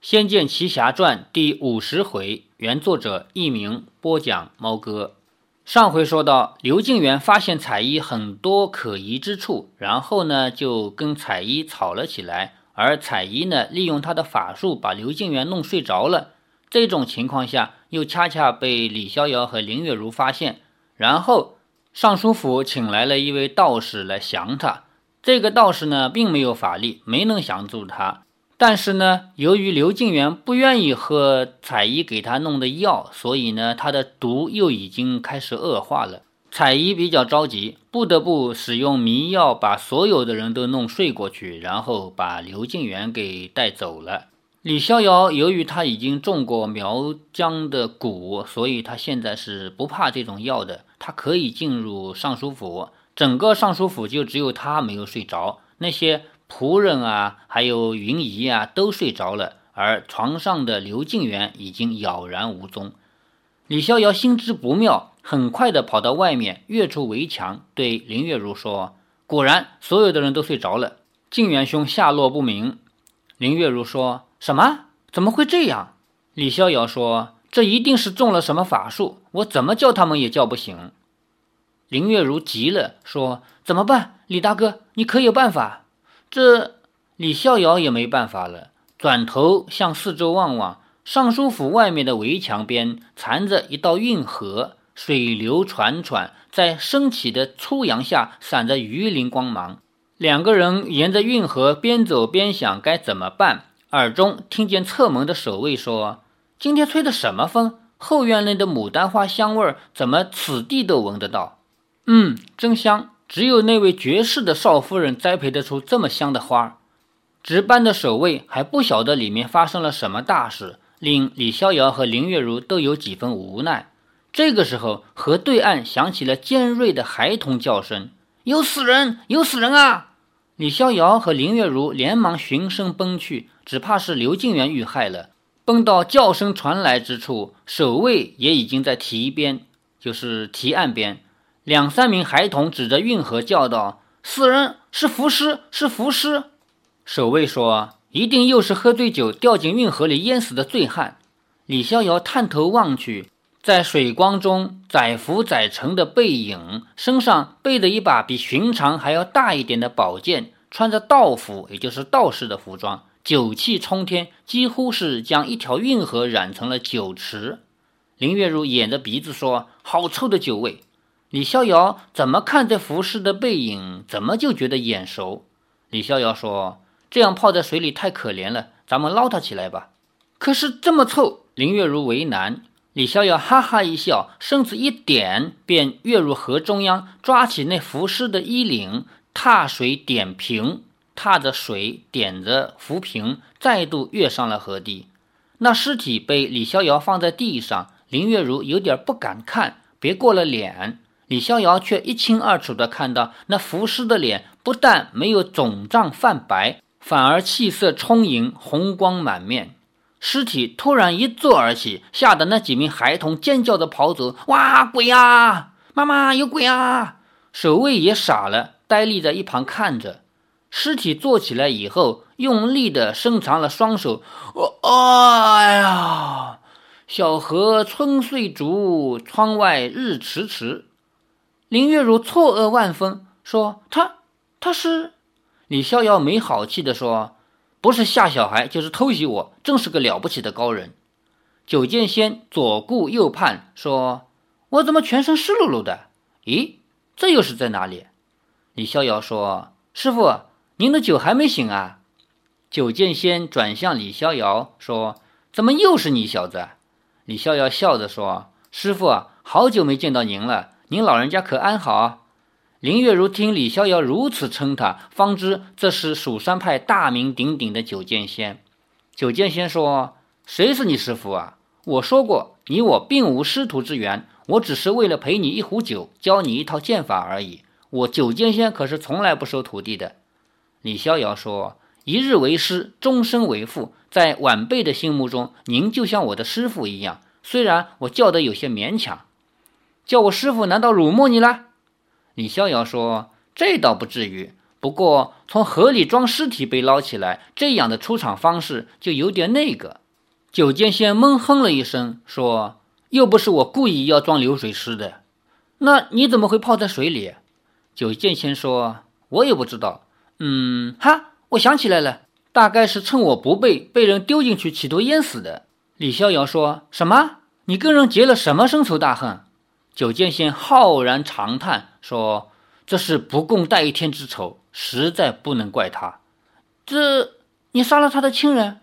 仙剑奇侠传》第五十回，原作者佚名，播讲猫哥。上回说到，刘敬元发现彩衣很多可疑之处，然后呢就跟彩衣吵了起来，而彩衣呢利用他的法术把刘敬元弄睡着了。这种情况下，又恰恰被李逍遥和林月如发现，然后尚书府请来了一位道士来降他。这个道士呢，并没有法力，没能降住他。但是呢，由于刘敬元不愿意喝彩衣给他弄的药，所以呢，他的毒又已经开始恶化了。彩衣比较着急，不得不使用迷药把所有的人都弄睡过去，然后把刘敬元给带走了。李逍遥由于他已经中过苗疆的蛊，所以他现在是不怕这种药的，他可以进入尚书府。整个尚书府就只有他没有睡着，那些仆人啊，还有云姨啊，都睡着了，而床上的刘敬元已经杳然无踪。李逍遥心知不妙，很快的跑到外面，跃出围墙，对林月如说：“果然，所有的人都睡着了，敬元兄下落不明。”林月如说：“什么？怎么会这样？”李逍遥说：“这一定是中了什么法术，我怎么叫他们也叫不醒。”林月如急了，说：“怎么办？李大哥，你可有办法？”这李逍遥也没办法了，转头向四周望望，尚书府外面的围墙边缠着一道运河，水流潺潺，在升起的初阳下闪着鱼鳞光芒。两个人沿着运河边走边想该怎么办，耳中听见侧门的守卫说：“今天吹的什么风？后院内的牡丹花香味儿怎么此地都闻得到？”嗯，真香！只有那位绝世的少夫人栽培得出这么香的花。值班的守卫还不晓得里面发生了什么大事，令李逍遥和林月如都有几分无奈。这个时候，河对岸响起了尖锐的孩童叫声：“有死人！有死人啊！”李逍遥和林月如连忙循声奔去，只怕是刘敬元遇害了。奔到叫声传来之处，守卫也已经在堤边，就是堤岸边。两三名孩童指着运河叫道：“死人！是浮尸！是浮尸！”守卫说：“一定又是喝醉酒掉进运河里淹死的醉汉。”李逍遥探头望去，在水光中，载浮载沉的背影，身上背着一把比寻常还要大一点的宝剑，穿着道服，也就是道士的服装，酒气冲天，几乎是将一条运河染成了酒池。林月如掩着鼻子说：“好臭的酒味！”李逍遥怎么看这浮尸的背影，怎么就觉得眼熟？李逍遥说：“这样泡在水里太可怜了，咱们捞他起来吧。”可是这么臭，林月如为难。李逍遥哈哈一笑，身子一点，便跃入河中央，抓起那浮尸的衣领，踏水点平，踏着水点着浮萍，再度跃上了河堤。那尸体被李逍遥放在地上，林月如有点不敢看，别过了脸。李逍遥却一清二楚地看到，那浮尸的脸不但没有肿胀泛白，反而气色充盈，红光满面。尸体突然一坐而起，吓得那几名孩童尖叫着跑走。哇，鬼啊！妈妈，有鬼啊！守卫也傻了，呆立在一旁看着。尸体坐起来以后，用力地伸长了双手。哦哎呀！小河春睡竹，窗外日迟迟。林月如错愕万分，说：“他，他是？”李逍遥没好气地说：“不是吓小孩，就是偷袭我，真是个了不起的高人。”九剑仙左顾右盼，说：“我怎么全身湿漉漉的？咦，这又是在哪里？”李逍遥说：“师傅，您的酒还没醒啊？”九剑仙转向李逍遥说：“怎么又是你小子？”李逍遥笑着说：“师傅，好久没见到您了。”您老人家可安好啊？林月如听李逍遥如此称他，方知这是蜀山派大名鼎鼎的九剑仙。九剑仙说：“谁是你师傅啊？我说过，你我并无师徒之缘，我只是为了陪你一壶酒，教你一套剑法而已。我九剑仙可是从来不收徒弟的。”李逍遥说：“一日为师，终身为父，在晚辈的心目中，您就像我的师傅一样。虽然我叫得有些勉强。”叫我师傅，难道辱没你了？李逍遥说：“这倒不至于，不过从河里装尸体被捞起来，这样的出场方式就有点那个。九剑仙闷哼了一声，说：“又不是我故意要装流水尸的，那你怎么会泡在水里？”九剑仙说：“我也不知道。嗯，哈，我想起来了，大概是趁我不备，被人丢进去，企图淹死的。”李逍遥说什么？你跟人结了什么深仇大恨？九剑仙浩然长叹说：“这是不共戴天之仇，实在不能怪他。这，你杀了他的亲人？”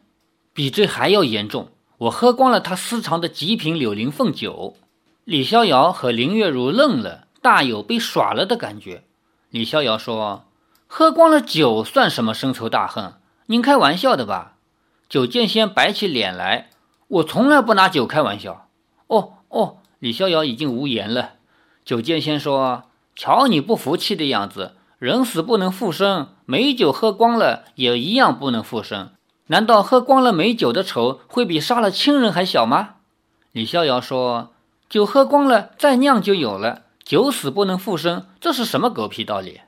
比这还要严重！我喝光了他私藏的极品柳林凤酒。李逍遥和林月如愣了，大有被耍了的感觉。李逍遥说：“喝光了酒算什么深仇大恨？您开玩笑的吧？”九剑仙摆起脸来：“我从来不拿酒开玩笑。”哦哦，李逍遥已经无言了。酒剑仙说：“瞧你不服气的样子，人死不能复生，美酒喝光了也一样不能复生。”难道喝光了美酒的仇会比杀了亲人还小吗？李逍遥说：“酒喝光了再酿就有了，酒死不能复生，这是什么狗屁道理？”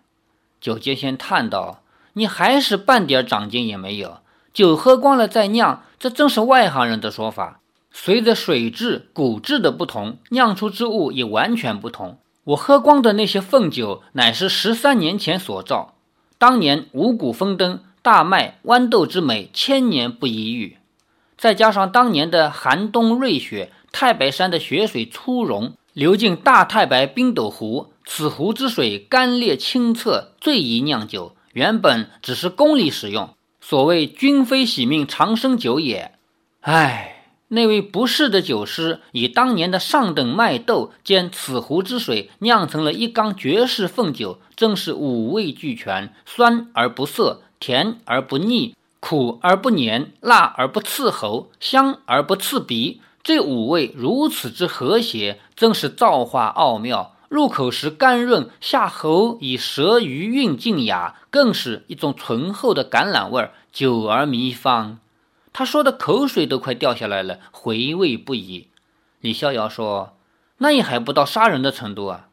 酒剑仙叹道：“你还是半点长进也没有。酒喝光了再酿，这正是外行人的说法。随着水质、骨质的不同，酿出之物也完全不同。我喝光的那些凤酒，乃是十三年前所造，当年五谷丰登。”大麦、豌豆之美，千年不一遇。再加上当年的寒冬瑞雪，太白山的雪水初融，流进大太白冰斗湖，此湖之水甘冽清澈，最宜酿酒。原本只是宫里使用，所谓君非喜命长生酒也。唉。那位不世的酒师，以当年的上等麦豆兼此湖之水酿成了一缸绝世凤酒，正是五味俱全，酸而不涩，甜而不腻，苦而不黏，辣而不刺喉，香而不刺鼻。这五味如此之和谐，真是造化奥妙。入口时甘润，下喉以舌余韵静雅，更是一种醇厚的橄榄味儿，久而弥芳。他说的口水都快掉下来了，回味不已。李逍遥说：“那也还不到杀人的程度啊！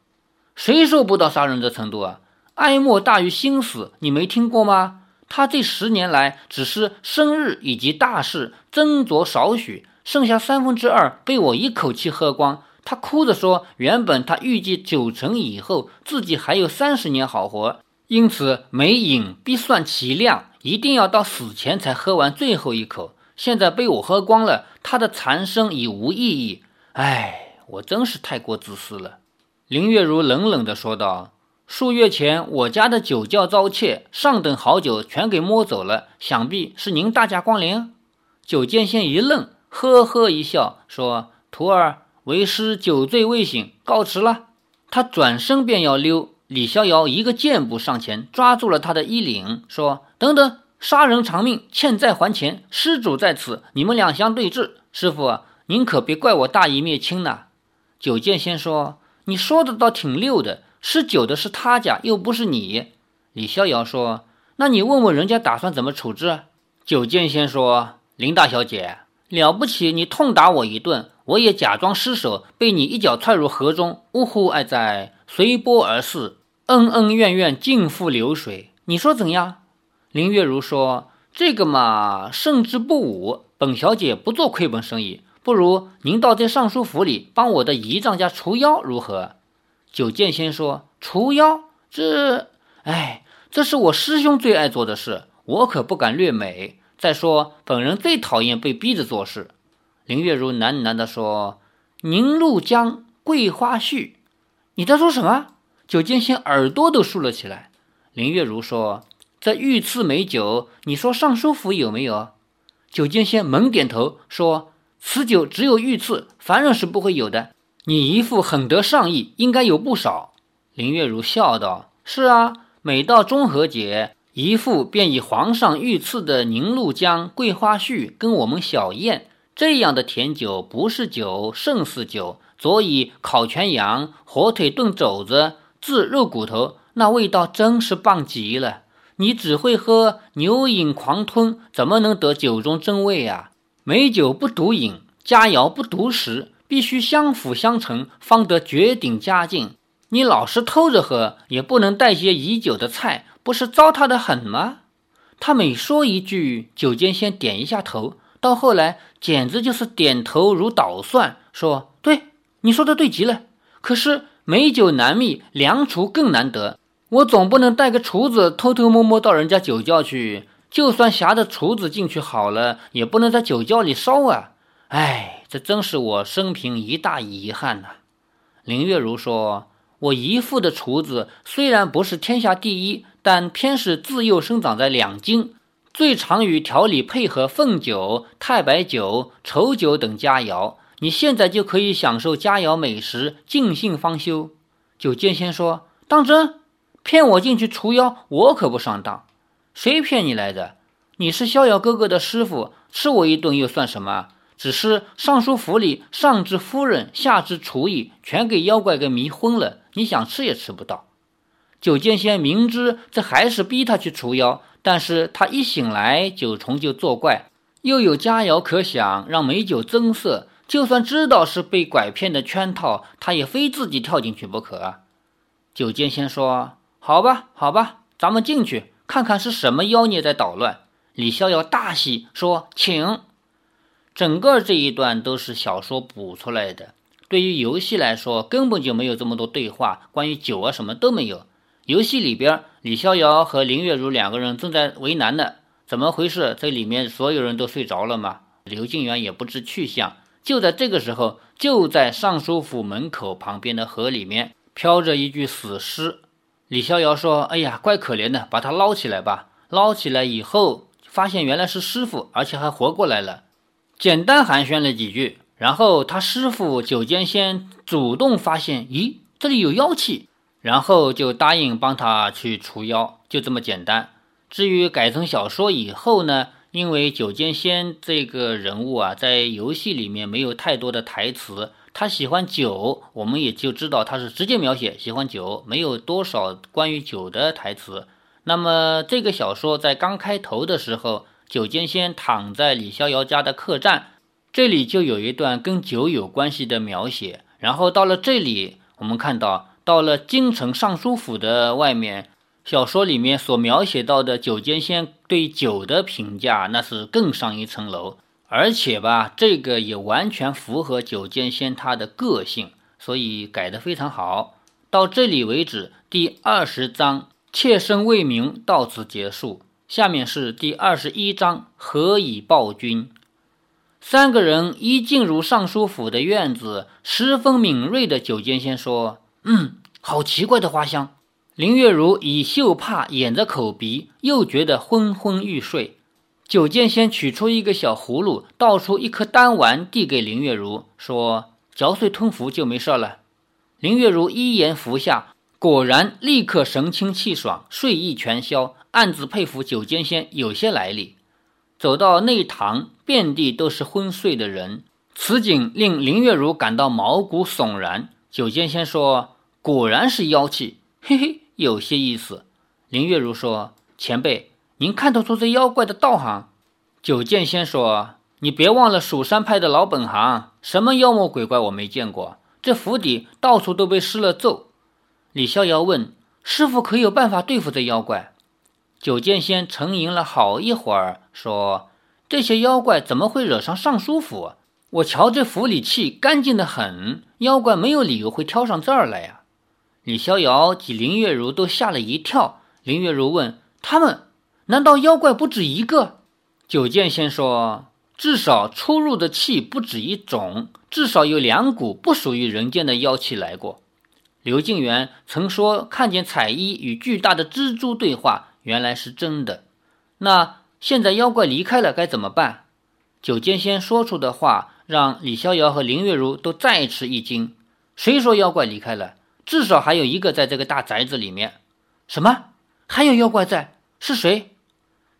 谁说不到杀人的程度啊？哀莫大于心死，你没听过吗？他这十年来，只是生日以及大事斟酌少许，剩下三分之二被我一口气喝光。他哭着说：原本他预计九成以后自己还有三十年好活，因此每饮必算其量。”一定要到死前才喝完最后一口，现在被我喝光了，他的残生已无意义。唉，我真是太过自私了。林月如冷冷地说道：“数月前我家的酒窖遭窃，上等好酒全给摸走了，想必是您大驾光临。”酒剑仙一愣，呵呵一笑，说：“徒儿，为师酒醉未醒，告辞了。”他转身便要溜。李逍遥一个箭步上前，抓住了他的衣领，说：“等等，杀人偿命，欠债还钱，施主在此，你们两相对峙。师傅，您可别怪我大义灭亲呐。”九剑仙说：“你说的倒挺溜的，施酒的是他家，又不是你。”李逍遥说：“那你问问人家打算怎么处置？”九剑仙说：“林大小姐，了不起，你痛打我一顿，我也假装失手，被你一脚踹入河中。呜呼，哀哉！”随波而逝，恩恩怨怨尽付流水。你说怎样？林月如说：“这个嘛，胜之不武。本小姐不做亏本生意，不如您到在尚书府里帮我的姨丈家除妖，如何？”九剑仙说：“除妖？这……哎，这是我师兄最爱做的事，我可不敢略美。再说，本人最讨厌被逼着做事。”林月如喃喃地说：“宁路江桂花絮。”你在说什么？九剑仙耳朵都竖了起来。林月如说：“这御赐美酒，你说尚书府有没有？”酒剑仙猛点头说：“此酒只有御赐，凡人是不会有的。你一副很得上意，应该有不少。”林月如笑道：“是啊，每到中和节，姨父便以皇上御赐的凝露浆桂花絮跟我们小宴。这样的甜酒不是酒，胜似酒。”佐以烤全羊、火腿炖肘子、炙肉骨头，那味道真是棒极了。你只会喝牛饮狂吞，怎么能得酒中真味啊？美酒不独饮，佳肴不独食，必须相辅相成，方得绝顶佳境。你老是偷着喝，也不能带些已酒的菜，不是糟蹋的很吗？他每说一句，酒剑仙点一下头，到后来简直就是点头如捣蒜，说：“对，你说的对极了。可是美酒难觅，良厨更难得。我总不能带个厨子偷偷摸摸到人家酒窖去，就算挟着厨子进去好了，也不能在酒窖里烧啊！哎，这真是我生平一大遗憾呐。”林月如说：“我姨父的厨子虽然不是天下第一。”但偏是自幼生长在两京，最常与调理配合凤酒、太白酒、稠酒等佳肴。你现在就可以享受佳肴美食，尽兴方休。酒剑仙说：“当真？骗我进去除妖，我可不上当。谁骗你来的？你是逍遥哥哥的师傅，吃我一顿又算什么？只是尚书府里上至夫人，下至厨艺，全给妖怪给迷昏了，你想吃也吃不到。”九剑仙明知这还是逼他去除妖，但是他一醒来九重就作怪，又有佳肴可享，让美酒增色。就算知道是被拐骗的圈套，他也非自己跳进去不可。九剑仙说：“好吧，好吧，咱们进去看看是什么妖孽在捣乱。”李逍遥大喜，说：“请。”整个这一段都是小说补出来的。对于游戏来说，根本就没有这么多对话，关于酒啊什么都没有。游戏里边，李逍遥和林月如两个人正在为难呢，怎么回事？这里面所有人都睡着了吗？刘静元也不知去向。就在这个时候，就在尚书府门口旁边的河里面飘着一具死尸。李逍遥说：“哎呀，怪可怜的，把他捞起来吧。”捞起来以后，发现原来是师傅，而且还活过来了。简单寒暄了几句，然后他师傅九剑仙主动发现，咦，这里有妖气。然后就答应帮他去除妖，就这么简单。至于改成小说以后呢，因为九剑仙这个人物啊，在游戏里面没有太多的台词，他喜欢酒，我们也就知道他是直接描写喜欢酒，没有多少关于酒的台词。那么这个小说在刚开头的时候，酒剑仙躺在李逍遥家的客栈，这里就有一段跟酒有关系的描写。然后到了这里，我们看到。到了京城尚书府的外面，小说里面所描写到的酒剑仙对酒的评价，那是更上一层楼。而且吧，这个也完全符合九剑仙他的个性，所以改得非常好。到这里为止，第二十章妾身未明到此结束。下面是第二十一章何以报君。三个人一进入尚书府的院子，十分敏锐的九剑仙说。嗯，好奇怪的花香。林月如以袖帕掩着口鼻，又觉得昏昏欲睡。九剑仙取出一个小葫芦，倒出一颗丹丸，递给林月如，说：“嚼碎吞服就没事了。”林月如一言服下，果然立刻神清气爽，睡意全消，暗自佩服九剑仙有些来历。走到内堂，遍地都是昏睡的人，此景令林月如感到毛骨悚然。九剑仙说。果然是妖气，嘿嘿，有些意思。林月如说：“前辈，您看得出这妖怪的道行？”九剑仙说：“你别忘了蜀山派的老本行，什么妖魔鬼怪我没见过。这府邸到处都被施了咒。”李逍遥问：“师傅可有办法对付这妖怪？”九剑仙沉吟了好一会儿，说：“这些妖怪怎么会惹上尚书府？我瞧这府里气干净的很，妖怪没有理由会挑上这儿来呀。”李逍遥及林月如都吓了一跳。林月如问：“他们难道妖怪不止一个？”九剑仙说：“至少出入的气不止一种，至少有两股不属于人间的妖气来过。”刘敬元曾说看见彩衣与巨大的蜘蛛对话，原来是真的。那现在妖怪离开了，该怎么办？九剑仙说出的话让李逍遥和林月如都再吃一惊。谁说妖怪离开了？至少还有一个在这个大宅子里面。什么？还有妖怪在？是谁？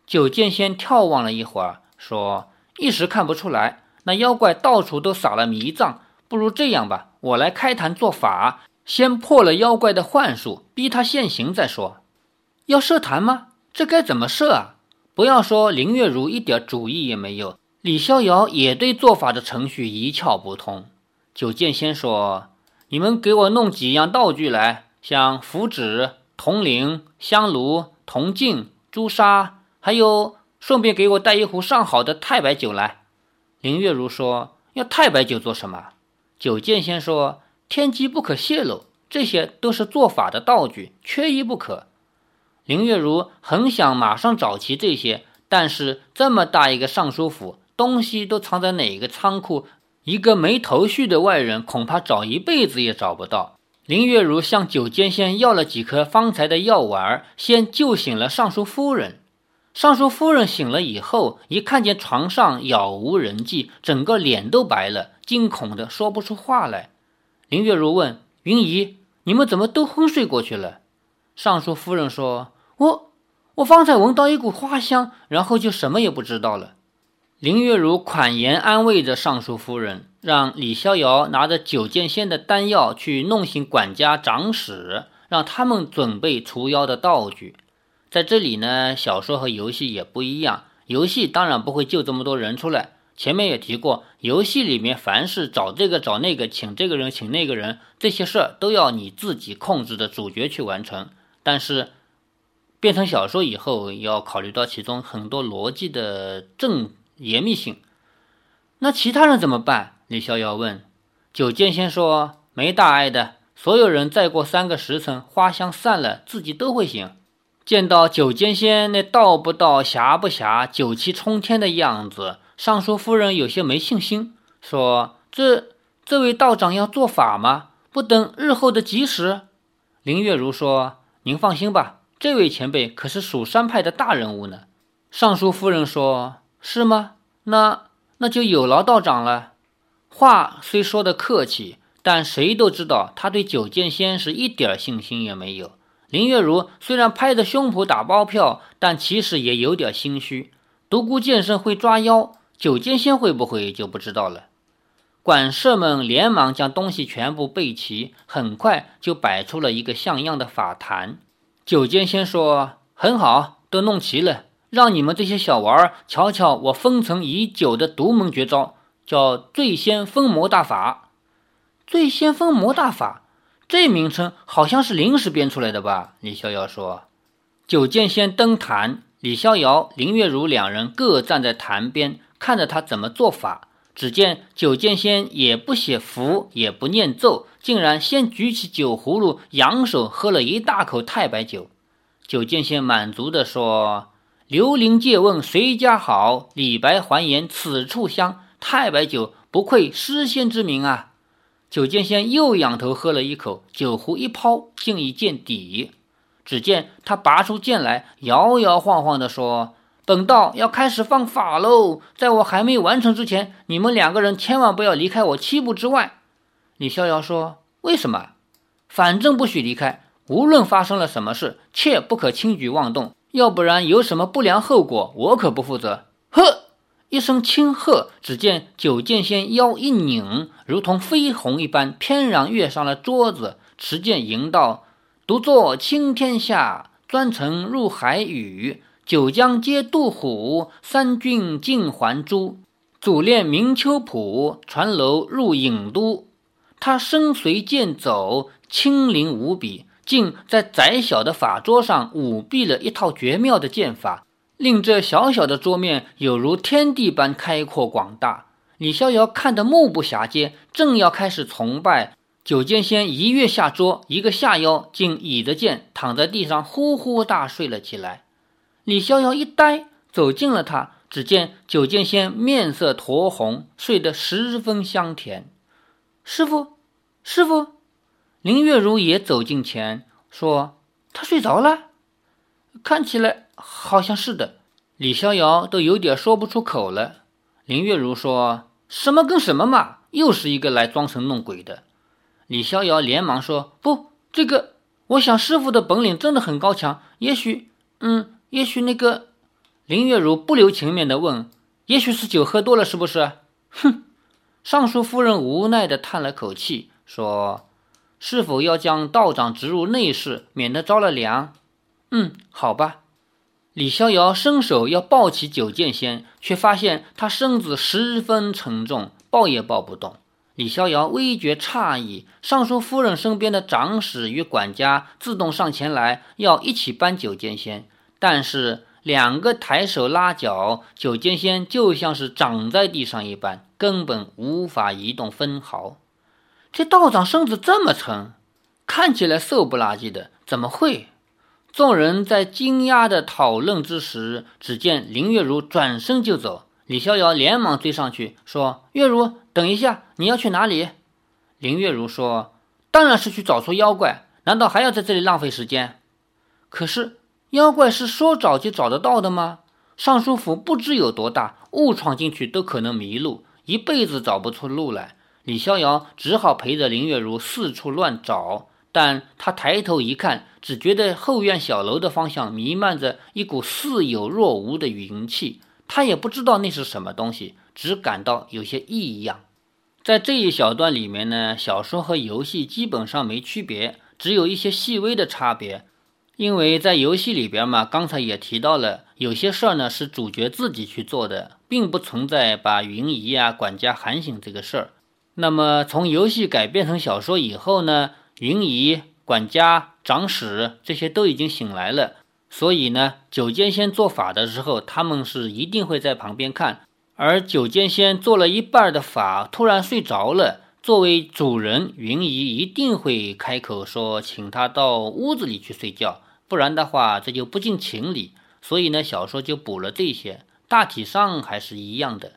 九剑仙眺望了一会儿，说：“一时看不出来。那妖怪到处都撒了迷障，不如这样吧，我来开坛做法，先破了妖怪的幻术，逼他现形再说。要设坛吗？这该怎么设啊？不要说林月如一点主意也没有，李逍遥也对做法的程序一窍不通。九剑仙说。”你们给我弄几样道具来，像符纸、铜铃、香炉、铜镜、朱砂，还有顺便给我带一壶上好的太白酒来。”林月如说：“要太白酒做什么？”九剑仙说：“天机不可泄露，这些都是做法的道具，缺一不可。”林月如很想马上找齐这些，但是这么大一个尚书府，东西都藏在哪个仓库？一个没头绪的外人，恐怕找一辈子也找不到。林月如向九剑仙要了几颗方才的药丸，先救醒了尚书夫人。尚书夫人醒了以后，一看见床上杳无人迹，整个脸都白了，惊恐的说不出话来。林月如问云姨：“你们怎么都昏睡过去了？”尚书夫人说。我我方才闻到一股花香，然后就什么也不知道了。林月如款言安慰着尚书夫人，让李逍遥拿着九剑仙的丹药去弄醒管家长史，让他们准备除妖的道具。在这里呢，小说和游戏也不一样，游戏当然不会救这么多人出来。前面也提过，游戏里面凡是找这个找那个，请这个人请那个人，这些事儿都要你自己控制的主角去完成。但是变成小说以后，要考虑到其中很多逻辑的正严密性。那其他人怎么办？李逍遥问。九剑仙说：“没大碍的，所有人再过三个时辰，花香散了，自己都会醒。”见到九剑仙那道不道、侠不侠、酒气冲天的样子，尚书夫人有些没信心，说：“这这位道长要做法吗？不等日后的吉时？”林月如说：“您放心吧。”这位前辈可是蜀山派的大人物呢。尚书夫人说：“是吗？那那就有劳道长了。”话虽说的客气，但谁都知道他对九剑仙是一点信心也没有。林月如虽然拍着胸脯打包票，但其实也有点心虚。独孤剑圣会抓妖，九剑仙会不会就不知道了。管事们连忙将东西全部备齐，很快就摆出了一个像样的法坛。九剑仙说：“很好，都弄齐了，让你们这些小娃儿瞧瞧我封存已久的独门绝招，叫醉仙封魔大法。醉仙封魔大法，这名称好像是临时编出来的吧？”李逍遥说。九剑仙登坛，李逍遥、林月如两人各站在坛边，看着他怎么做法。只见九剑仙也不写符，也不念咒，竟然先举起酒葫芦，扬手喝了一大口太白酒。九剑仙满足地说：“刘伶借问谁家好，李白还言此处香。太白酒不愧诗仙之名啊！”九剑仙又仰头喝了一口，酒壶一抛，竟已见底。只见他拔出剑来，摇摇晃晃地说。本道要开始放法喽！在我还没完成之前，你们两个人千万不要离开我七步之外。李逍遥说：“为什么？反正不许离开，无论发生了什么事，切不可轻举妄动，要不然有什么不良后果，我可不负责。”呵，一声轻喝，只见九剑仙腰一拧，如同飞鸿一般，翩然跃上了桌子，持剑吟道：“独坐青天下，专程入海宇。”九江皆渡虎，三郡尽还珠。祖练明秋浦，船楼入郢都。他身随剑走，轻灵无比，竟在窄小的法桌上舞弊了一套绝妙的剑法，令这小小的桌面有如天地般开阔广大。李逍遥看得目不暇接，正要开始崇拜，九剑仙一跃下桌，一个下腰，竟倚着剑躺在地上呼呼大睡了起来。李逍遥一呆，走近了他，只见九剑仙面色酡红，睡得十分香甜。师傅，师傅，林月如也走近前说：“他睡着了，看起来好像是的。”李逍遥都有点说不出口了。林月如说：“什么跟什么嘛，又是一个来装神弄鬼的。”李逍遥连忙说：“不，这个，我想师傅的本领真的很高强，也许，嗯。”也许那个林月如不留情面的问：“也许是酒喝多了，是不是？”哼！尚书夫人无奈的叹了口气，说：“是否要将道长植入内室，免得着了凉？”嗯，好吧。李逍遥伸手要抱起九剑仙，却发现他身子十分沉重，抱也抱不动。李逍遥微觉诧异，尚书夫人身边的长史与管家自动上前来，要一起搬九剑仙。但是两个抬手拉脚，九剑仙就像是长在地上一般，根本无法移动分毫。这道长身子这么沉，看起来瘦不拉几的，怎么会？众人在惊讶的讨论之时，只见林月如转身就走。李逍遥连忙追上去，说：“月如，等一下，你要去哪里？”林月如说：“当然是去找出妖怪，难道还要在这里浪费时间？可是妖怪是说找就找得到的吗？尚书府不知有多大，误闯进去都可能迷路，一辈子找不出路来。”李逍遥只好陪着林月如四处乱找，但他抬头一看，只觉得后院小楼的方向弥漫着一股似有若无的云气。他也不知道那是什么东西，只感到有些异样。在这一小段里面呢，小说和游戏基本上没区别，只有一些细微的差别。因为在游戏里边嘛，刚才也提到了，有些事儿呢是主角自己去做的，并不存在把云姨啊管家喊醒这个事儿。那么从游戏改编成小说以后呢，云姨、管家、长史这些都已经醒来了。所以呢，九剑仙做法的时候，他们是一定会在旁边看。而九剑仙做了一半的法，突然睡着了。作为主人，云姨一定会开口说，请他到屋子里去睡觉，不然的话，这就不近情理。所以呢，小说就补了这些，大体上还是一样的。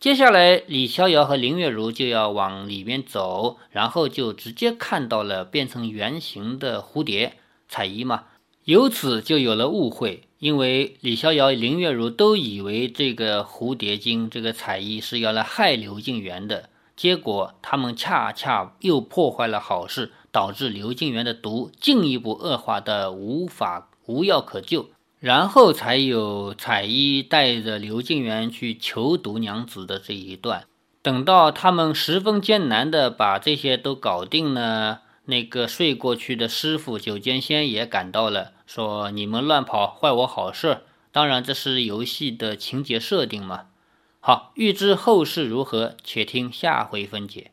接下来，李逍遥和林月如就要往里面走，然后就直接看到了变成圆形的蝴蝶彩衣嘛。由此就有了误会，因为李逍遥、林月如都以为这个蝴蝶精、这个彩衣是要来害刘敬元的，结果他们恰恰又破坏了好事，导致刘敬元的毒进一步恶化的无法无药可救，然后才有彩衣带着刘敬元去求毒娘子的这一段。等到他们十分艰难的把这些都搞定呢。那个睡过去的师傅九剑仙也赶到了，说：“你们乱跑，坏我好事。”当然，这是游戏的情节设定嘛。好，欲知后事如何，且听下回分解。